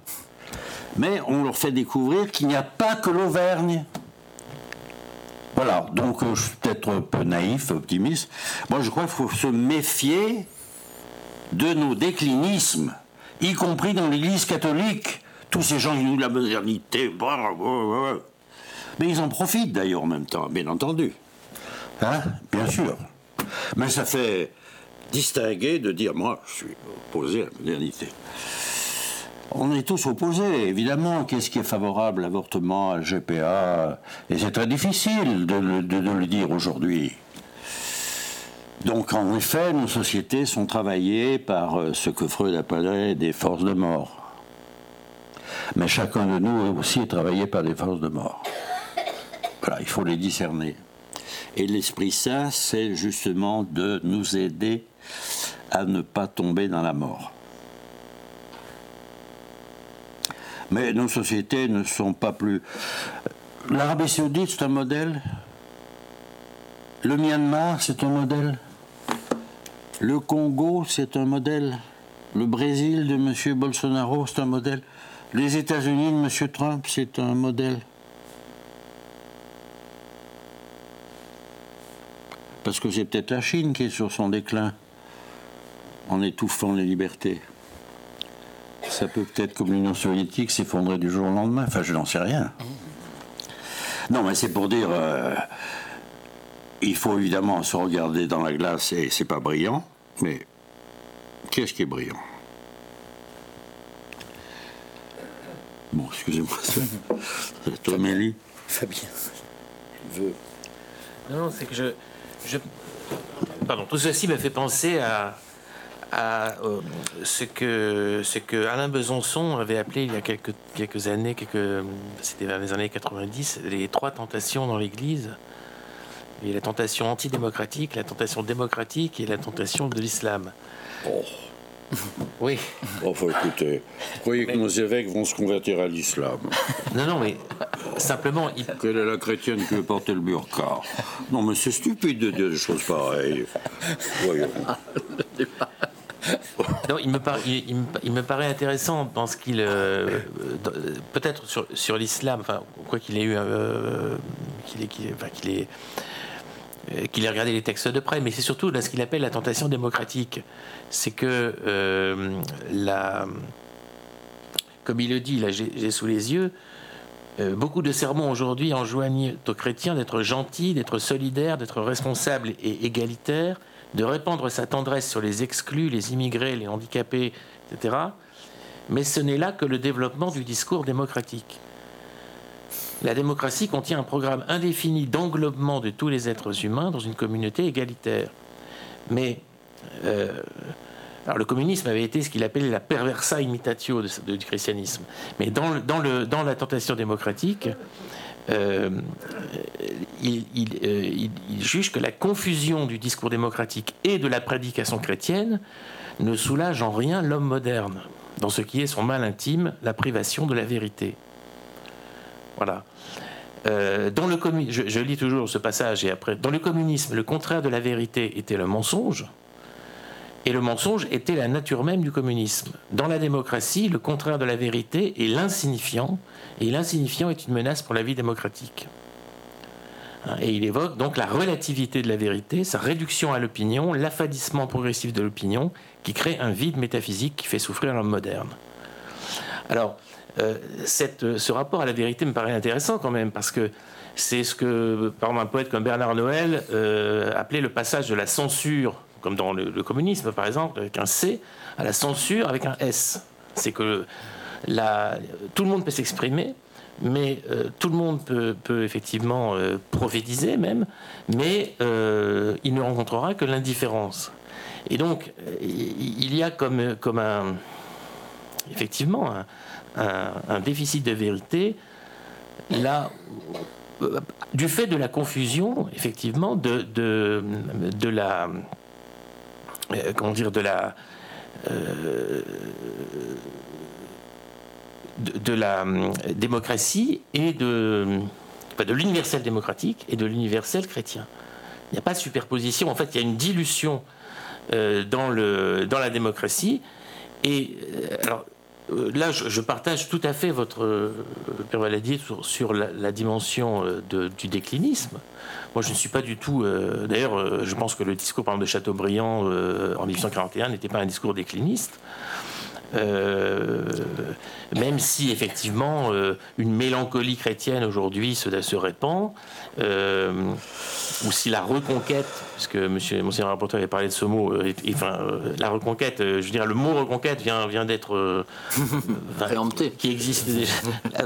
A: Mais on leur fait découvrir qu'il n'y a pas que l'Auvergne. Voilà, donc euh, je suis peut-être un peu naïf, optimiste. Moi, je crois qu'il faut se méfier de nos déclinismes, y compris dans l'Église catholique. Tous ces gens qui nous la modernité, mais ils en profitent d'ailleurs en même temps, bien entendu. Hein? Bien sûr. Mais ça fait distinguer de dire moi je suis opposé à la modernité. On est tous opposés, évidemment. Qu'est-ce qui est favorable à l'avortement, à la GPA Et c'est très difficile de, le dire aujourd'hui. Donc, en effet, nos sociétés sont travaillées par euh, ce que Freud appelait des forces de mort. Mais chacun de nous aussi est travaillé par des forces de mort. Voilà, il faut les discerner. Et l'Esprit Saint, c'est justement de nous aider à ne pas tomber dans la mort. Mais nos sociétés ne sont pas plus... L'Arabie saoudite, c'est un modèle. Le Myanmar, c'est un modèle. Le Congo, c'est un modèle. Le Brésil de M. Bolsonaro, c'est un modèle. Les États-Unis de M. Trump, c'est un modèle. Parce que c'est peut-être la Chine qui est sur son déclin en étouffant les libertés. Ça peut peut-être, comme l'Union soviétique, s'effondrer du jour au lendemain. Enfin, je n'en sais rien. Non, mais c'est pour dire, euh, il faut évidemment se regarder dans la glace et c'est pas brillant, mais qu'est-ce qui est brillant? Bon, excusez-moi, c'est Mélie
B: Fabien,
D: veut. Non, c'est que je, Pardon, tout ceci me fait penser à, euh, ce, que, Alain Besançon avait appelé il y a quelques, quelques années, quelques, c'était vers les années 90, les trois tentations dans l'Église. Il y a la tentation antidémocratique, la tentation démocratique et la tentation de l'islam.
A: Oh.
D: Oui.
A: Enfin, écoutez, vous croyez que nos évêques vont se convertir à l'islam
D: Non, non, mais simplement. Il...
A: Quelle est la chrétienne qui veut porter le burqa? Non, mais c'est stupide de dire des choses pareilles. Voyons.
D: Non, il me, il, me, paraît intéressant dans ce qu'il. Euh, peut-être sur, sur l'islam, enfin, quoi qu'il ait eu. Euh, qu'il ait, qu'il ait, qu'il ait regardé les textes de près, mais c'est surtout dans ce qu'il appelle la tentation démocratique. C'est que euh, comme il le dit, là j'ai sous les yeux, euh, beaucoup de sermons aujourd'hui enjoignent aux chrétiens d'être gentils, d'être solidaires, d'être responsables et égalitaires, de répandre sa tendresse sur les exclus, les immigrés, les handicapés, etc. Mais ce n'est là que le développement du discours démocratique. La démocratie contient un programme indéfini d'englobement de tous les êtres humains dans une communauté égalitaire. Mais euh, alors le communisme avait été ce qu'il appelait la perversa imitatio du christianisme. Mais dans, la tentation démocratique, euh, euh, il, juge que la confusion du discours démocratique et de la prédication chrétienne ne soulage en rien l'homme moderne, dans ce qui est son mal intime, la privation de la vérité. Voilà. Euh, dans le je, lis toujours ce passage et après, dans le communisme, le contraire de la vérité était le mensonge, et le mensonge était la nature même du communisme. Dans la démocratie, le contraire de la vérité est l'insignifiant, et l'insignifiant est une menace pour la vie démocratique. Hein, et il évoque donc la relativité de la vérité, sa réduction à l'opinion, l'affadissement progressif de l'opinion, qui crée un vide métaphysique qui fait souffrir l'homme moderne. Alors, euh, ce rapport à la vérité me paraît intéressant quand même, parce que c'est ce que, par exemple, un poète comme Bernard Noël euh, appelait le passage de la censure, comme dans le, communisme par exemple, avec un C, à la censure avec un S. C'est que tout le monde peut s'exprimer, mais euh, tout le monde peut, effectivement prophétiser même, mais il ne rencontrera que l'indifférence. Et donc, il y a comme un, effectivement, un, déficit de vérité là euh, du fait de la confusion, effectivement, de, de, la. Euh, comment dire, de la. Euh, de, la démocratie et de, de l'universel démocratique et de l'universel chrétien. Il n'y a pas de superposition. En fait, il y a une dilution dans, le, dans la démocratie. Et alors, euh, là, je, partage tout à fait votre euh, Père Valadier sur, la, dimension euh, du déclinisme. Moi, je ne suis pas du tout. D'ailleurs, je pense que le discours, par exemple, de Chateaubriand en 1841 n'était pas un discours décliniste. Euh, même si effectivement euh, une mélancolie chrétienne aujourd'hui se, se, répand, euh, ou si la reconquête, parce que monsieur, monsieur le rapporteur avait parlé de ce mot, enfin, la reconquête, je veux dire, le mot reconquête vient, vient d'être qui existe déjà,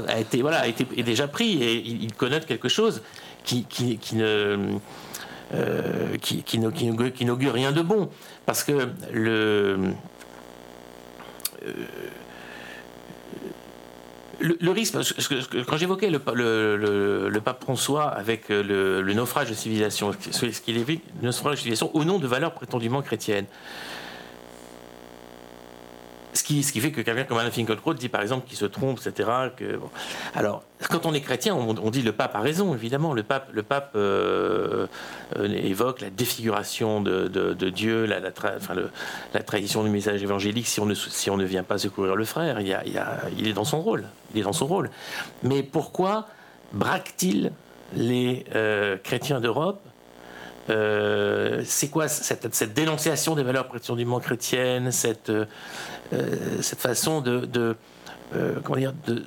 D: a été, voilà, a été, est déjà pris et il, connote quelque chose qui, qui, qui ne. qui, qui, qui n'augure rien de bon. Parce que le, le, risque, quand j'évoquais le, le, pape François avec le, naufrage de civilisation, ce qu'il évite, le naufrage de civilisation au nom de valeurs prétendument chrétiennes, ce qui, fait que quelqu'un comme Alain Finkielkraut dit par exemple qu'il se trompe, etc. Alors, quand on est chrétien, on, dit le pape a raison, évidemment. Le pape, euh, euh, évoque la défiguration de, Dieu, la, tradition du message évangélique si on ne, vient pas secourir le frère. Il, est dans son rôle. Il est dans son rôle. Mais pourquoi braque-t-il les euh, chrétiens d'Europe c'est quoi cette, dénonciation des valeurs prétendument chrétiennes, cette, euh, cette façon de, euh, comment dire, de,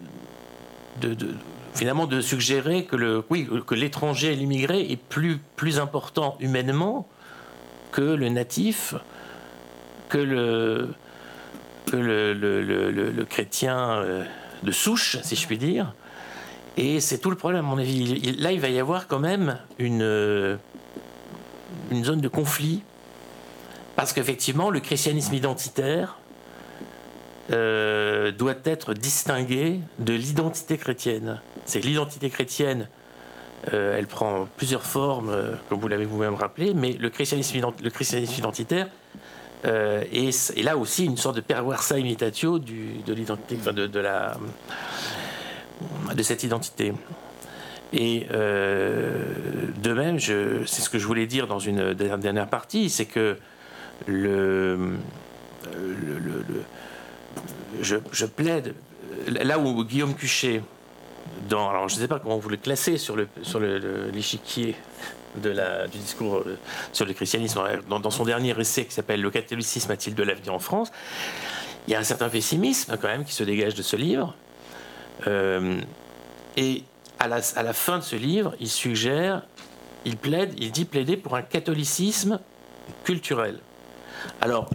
D: de, finalement de suggérer que le, oui, que l'étranger et l'immigré est plus, plus important humainement que le natif, que le, que le chrétien de souche, si je puis dire. Et c'est tout le problème, à mon avis. Là, il va y avoir quand même une une zone de conflit, parce qu'effectivement, le christianisme identitaire euh, doit être distingué de l'identité chrétienne. C'est l'identité chrétienne, euh, elle prend plusieurs formes, euh, comme vous l'avez vous-même rappelé, mais le christianisme, identitaire est, là aussi une sorte de perversa imitatio de cette identité. Et euh, de même, c'est ce que je voulais dire dans une dernière partie, c'est que le, je, plaide, là où Guillaume Cuchet, dans, alors je ne sais pas comment vous le classez sur l'échiquier de la, du discours euh, sur le christianisme, dans, son dernier essai qui s'appelle Le catholicisme a-t-il de l'avenir en France, il y a un certain pessimisme quand même qui se dégage de ce livre. Euh, et à la, fin de ce livre, il suggère, il plaide, il dit plaider pour un catholicisme culturel. Alors,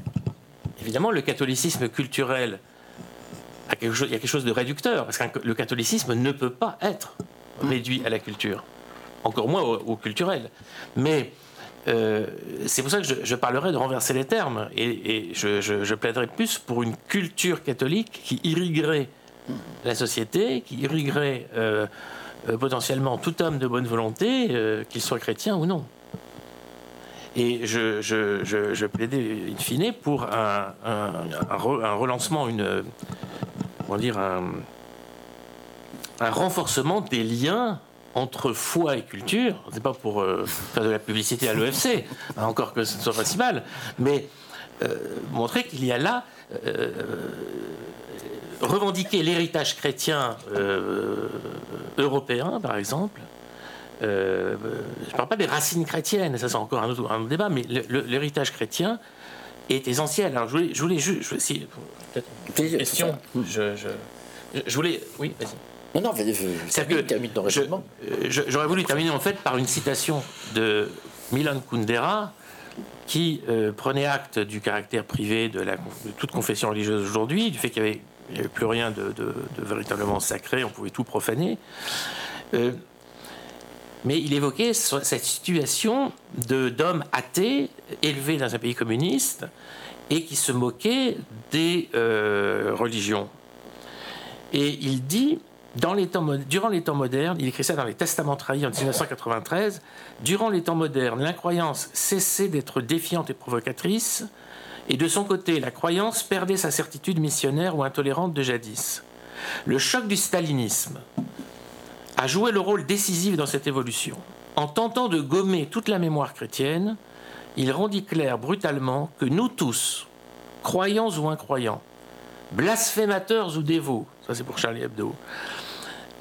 D: évidemment, le catholicisme culturel a quelque chose, il y a quelque chose de réducteur, parce que le catholicisme ne peut pas être réduit à la culture, encore moins au, culturel. Mais euh, c'est pour ça que je, parlerai de renverser les termes, et, je, plaiderai plus pour une culture catholique qui irriguerait la société, qui irriguerait euh, euh, potentiellement tout homme de bonne volonté, euh, qu'il soit chrétien ou non. Et je, plaidais, in fine, pour un, relancement, une, comment dire, un, renforcement des liens entre foi et culture. C'est pas pour euh, faire de la publicité à l'OFC, encore que ce ne soit pas si mal, mais montrer qu'il y a là revendiquer l'héritage chrétien européen, par exemple, euh, je ne parle pas des racines chrétiennes, ça c'est encore un autre, débat, mais l'héritage chrétien est essentiel. Alors je voulais, je voulais juste, si, une question, je, je, voulais, oui, vas-y.
B: Non, non, ton raisonnement.
D: J'aurais voulu terminer en fait par une citation de Milan Kundera, qui euh, prenait acte du caractère privé de, la, de toute confession religieuse aujourd'hui, du fait qu'il y avait il n'y avait plus rien de, véritablement sacré, on pouvait tout profaner. Euh, mais il évoquait cette situation d'hommes athées élevés dans un pays communiste et qui se moquaient des euh, religions. Et il dit, dans les temps, durant les temps modernes, il écrit ça dans les Testaments trahis en 1993, durant les temps modernes, l'incroyance cessait d'être défiante et provocatrice, et de son côté, la croyance perdait sa certitude missionnaire ou intolérante de jadis. Le choc du stalinisme a joué le rôle décisif dans cette évolution. En tentant de gommer toute la mémoire chrétienne, il rendit clair brutalement que nous tous, croyants ou incroyants, blasphémateurs ou dévots, ça c'est pour Charlie Hebdo,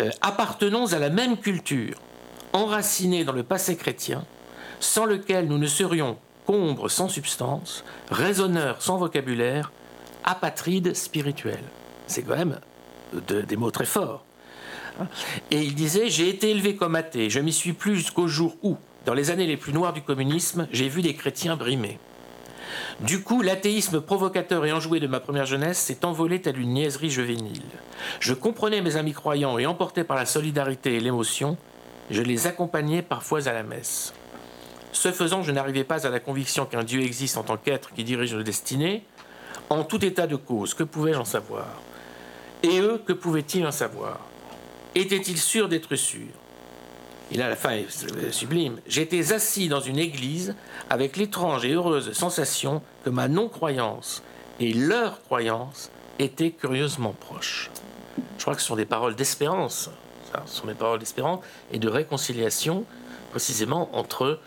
D: euh, appartenons à la même culture, enracinée dans le passé chrétien, sans lequel nous ne serions combre sans substance, raisonneur sans vocabulaire, apatride spirituel. C'est quand même des mots très forts. Et il disait J'ai été élevé comme athée, je m'y suis plus jusqu'au jour où, dans les années les plus noires du communisme, j'ai vu des chrétiens brimer. Du coup, l'athéisme provocateur et enjoué de ma première jeunesse s'est envolé tel une niaiserie juvénile. Je comprenais mes amis croyants et emporté par la solidarité et l'émotion, je les accompagnais parfois à la messe. Ce faisant, je n'arrivais pas à la conviction qu'un Dieu existe en tant qu'être qui dirige nos destinées. En tout état de cause, que pouvais-je en savoir? Et eux, que pouvaient-ils en savoir? Étaient-ils sûrs d'être sûrs? Et là, la fin est sublime. J'étais assis dans une église avec l'étrange et heureuse sensation que ma non-croyance et leur croyance étaient curieusement proches. Je crois que ce sont des paroles d'espérance. Ce sont des paroles d'espérance et de réconciliation, précisément entre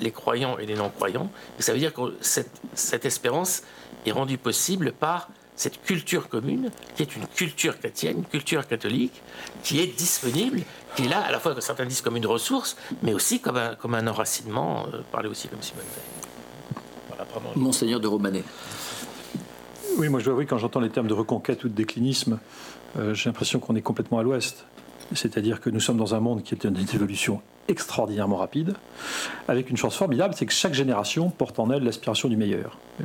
D: les croyants et les non-croyants. Et ça veut dire que cette, cette espérance est rendue possible par cette culture commune, qui est une culture chrétienne, une culture catholique, qui est disponible, qui est là à la fois que certains disent comme une ressource, mais aussi comme un, comme un enracinement, euh, parler aussi comme Simone Veil.
B: Voilà, Monseigneur de Romanet.
C: Oui, moi je dois avouer, quand j'entends les termes de reconquête ou de déclinisme, euh, j'ai l'impression qu'on est complètement à l'ouest. C'est-à-dire que nous sommes dans un monde qui est une évolution extraordinairement rapide, avec une chance formidable, c'est que chaque génération porte en elle l'aspiration du meilleur. Euh,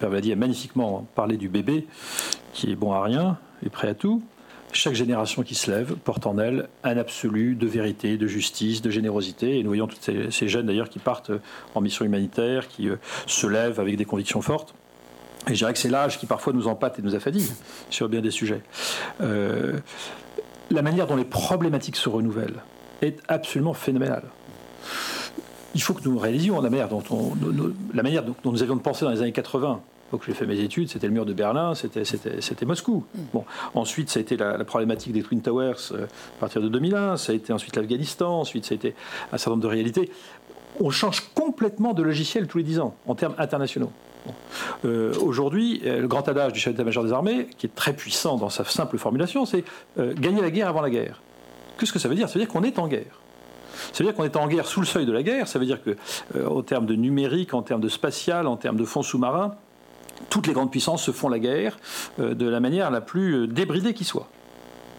C: Père Vladi a magnifiquement parlé du bébé, qui est bon à rien et prêt à tout. Chaque génération qui se lève porte en elle un absolu de vérité, de justice, de générosité. Et nous voyons toutes ces, jeunes d'ailleurs qui partent en mission humanitaire, qui euh, se lèvent avec des convictions fortes. Et je dirais que c'est l'âge qui parfois nous empâte et nous affadigue sur bien des sujets. Euh, la manière dont les problématiques se renouvellent, est absolument phénoménal. Il faut que nous réalisions la manière dont, la manière dont nous avions de penser dans les années 80 donc j'ai fait mes études, c'était le mur de Berlin, c'était Moscou. Mm. Bon, ensuite, ça a été la, problématique des Twin Towers euh, à partir de 2001, ça a été ensuite l'Afghanistan, ensuite ça a été un certain nombre de réalités. On change complètement de logiciel tous les dix ans en termes internationaux. Euh, aujourd'hui, euh, le grand adage du chef d'état-major des armées, qui est très puissant dans sa simple formulation, c'est gagner la guerre avant la guerre. Qu'est-ce que ça veut dire Ça veut dire qu'on est en guerre. Ça veut dire qu'on est en guerre sous le seuil de la guerre. Ça veut dire que, euh, termes de numérique, en termes de spatial, en termes de fonds sous-marins, toutes les grandes puissances se font la guerre euh, de la manière la plus euh, débridée qui soit.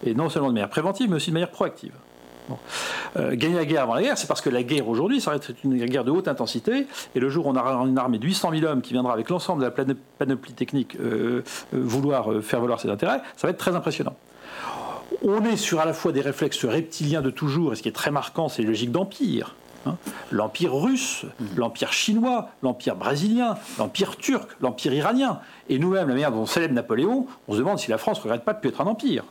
C: Et non seulement de manière préventive, mais aussi de manière proactive. gagner la guerre avant la guerre, c'est parce que la guerre aujourd'hui, ça va être une guerre de haute intensité, et le jour où on aura une armée de 800 000 hommes qui viendra avec l'ensemble de la panoplie technique vouloir faire valoir ses intérêts, ça va être très impressionnant on est sur à la fois des réflexes reptiliens de toujours, et ce qui est très marquant, c'est les logiques d'empire. Hein. l'empire russe, mmh. l'empire chinois, l'empire brésilien, l'empire turc, l'empire iranien. Et nous-mêmes, la manière dont on célèbre Napoléon, on se demande si la France ne regrette pas de plus être un empire.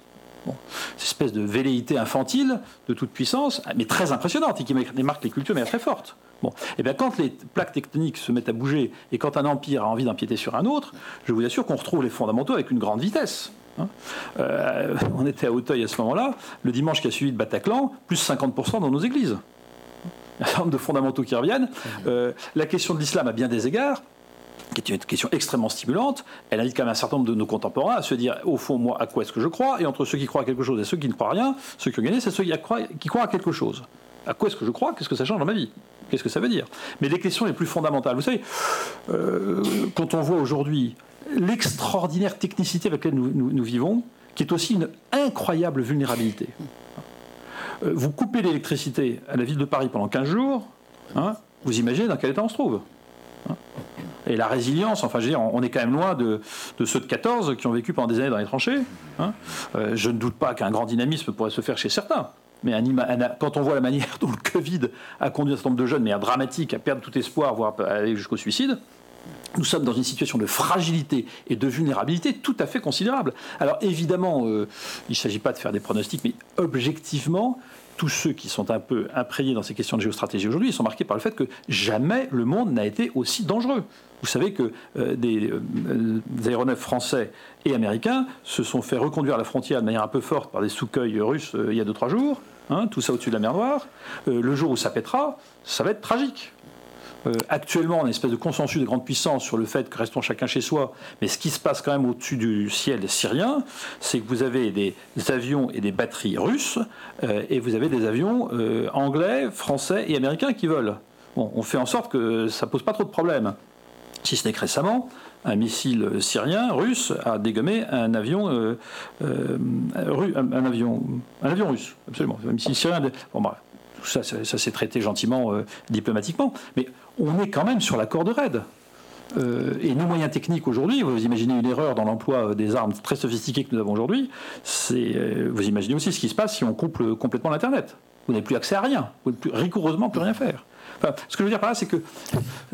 C: cette espèce de velléité infantile de toute puissance, mais très impressionnante et qui marque les cultures mais très forte. Bon, et eh bien quand les plaques tectoniques se mettent à bouger et quand un empire a envie d'empiéter sur un autre, je vous assure qu'on retrouve les fondamentaux avec une grande vitesse. Hein. Euh, on était à Hauteuil à ce moment-là, le dimanche qui a suivi de Bataclan, plus 50% dans nos églises. Un certain nombre de fondamentaux qui reviennent. Euh, la question de l'islam a bien des égards, qui est une question extrêmement stimulante, elle invite quand même un certain nombre de nos contemporains à se dire, au fond, moi, à quoi est-ce que je crois? Et entre ceux qui croient à quelque chose et ceux qui ne croient à rien, ceux qui ont gagné, c'est ceux qui croient, qui croient à quelque chose. À quoi est-ce que je crois? Qu'est-ce que ça change dans ma vie? Qu'est-ce que ça veut dire? Mais les questions les plus fondamentales, vous savez, euh, quand on voit aujourd'hui l'extraordinaire technicité avec laquelle nous, vivons, qui est aussi une incroyable vulnérabilité. Euh, vous coupez l'électricité à la ville de Paris pendant 15 jours, hein, vous imaginez dans quel état on se trouve. Hein. et la résilience, enfin je veux dire, on est quand même loin de, ceux de 14 qui ont vécu pendant des années dans les tranchées. Hein. Euh, je ne doute pas qu'un grand dynamisme pourrait se faire chez certains. Mais quand on voit la manière dont le Covid a conduit un certain nombre de jeunes, mais dramatique, à perdre tout espoir, voire à aller jusqu'au suicide, nous sommes dans une situation de fragilité et de vulnérabilité tout à fait considérable. Alors évidemment, euh, il ne s'agit pas de faire des pronostics, mais objectivement, tous ceux qui sont un peu imprégnés dans ces questions de géostratégie aujourd'hui, sont marqués par le fait que jamais le monde n'a été aussi dangereux. Vous savez que euh, des, euh, aéronefs français et américains se sont fait reconduire à la frontière de manière un peu forte par des sous-cueils russes il y a 2-3 jours, hein, tout ça au-dessus de la mer Noire. le jour où ça pètera, ça va être tragique. Euh, actuellement, on a une espèce de consensus de grande puissance sur le fait que restons chacun chez soi. Mais ce qui se passe quand même au-dessus du ciel syrien, c'est que vous avez des avions et des batteries russes, euh, et vous avez des avions euh, anglais, français et américains qui volent. Bon, on fait en sorte que ça pose pas trop de problèmes. Si ce n'est que récemment, un missile syrien russe a dégommé un avion, russe, absolument. Un missile syrien. Bon, bah, ça, ça, s'est traité gentiment, diplomatiquement. Mais on est quand même sur la corde raide. Euh, et nos moyens techniques aujourd'hui, vous imaginez une erreur dans l'emploi des armes très sophistiquées que nous avons aujourd'hui, euh, vous imaginez aussi ce qui se passe si on coupe complètement l'Internet. Vous n'avez plus accès à rien, vous ne pouvez plus, rigoureusement plus rien faire. Ce que je veux dire par là, c'est que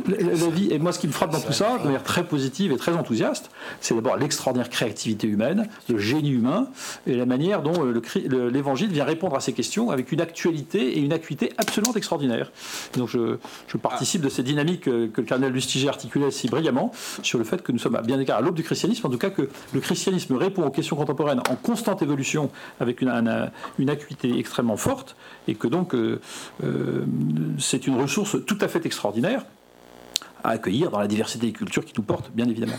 C: la, vie, et moi ce qui me frappe dans tout ça, de manière très positive et très enthousiaste, c'est d'abord l'extraordinaire créativité humaine, le génie humain, et la manière dont euh, l'évangile vient répondre à ces questions avec une actualité et une acuité absolument extraordinaire. Donc je, je participe de cette dynamique que le cardinal Lustiger articulait si brillamment sur le fait que nous sommes à bien égard à l'aube du christianisme, en tout cas que le christianisme répond aux questions contemporaines en constante évolution avec une, un- une acuité extrêmement forte, et que donc euh, euh, c'est une ressource tout à fait extraordinaire à accueillir dans la diversité des cultures qui nous portent, bien évidemment.